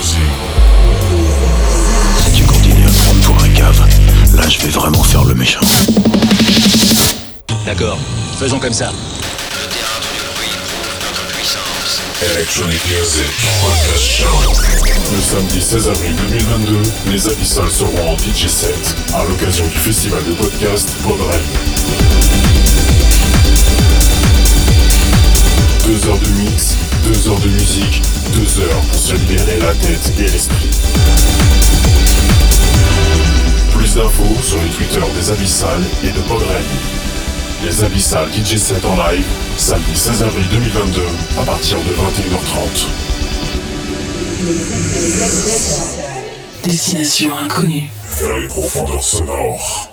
Si tu continues à prendre pour un cave, là je vais vraiment faire le méchant. D'accord, faisons comme ça. Le théâtre du bruit prouve notre puissance. Electronic Music Podcast Show. Le samedi 16 avril 2022, les Abyssales seront en DJ set à l'occasion du festival de podcast Podren. Deux heures de mix, deux heures de musique, deux heures pour se libérer la tête et l'esprit. Plus d'infos sur les Twitter des Abyssales et de Podren. Les Abyssales DJ set en live, samedi 16 avril 2022, à partir de 21h30. Destination inconnue. Vers les profondeurs sonores.